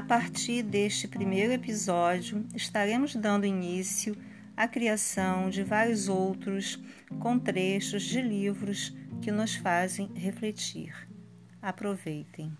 A partir deste primeiro episódio, estaremos dando início à criação de vários outros com trechos de livros que nos fazem refletir. Aproveitem.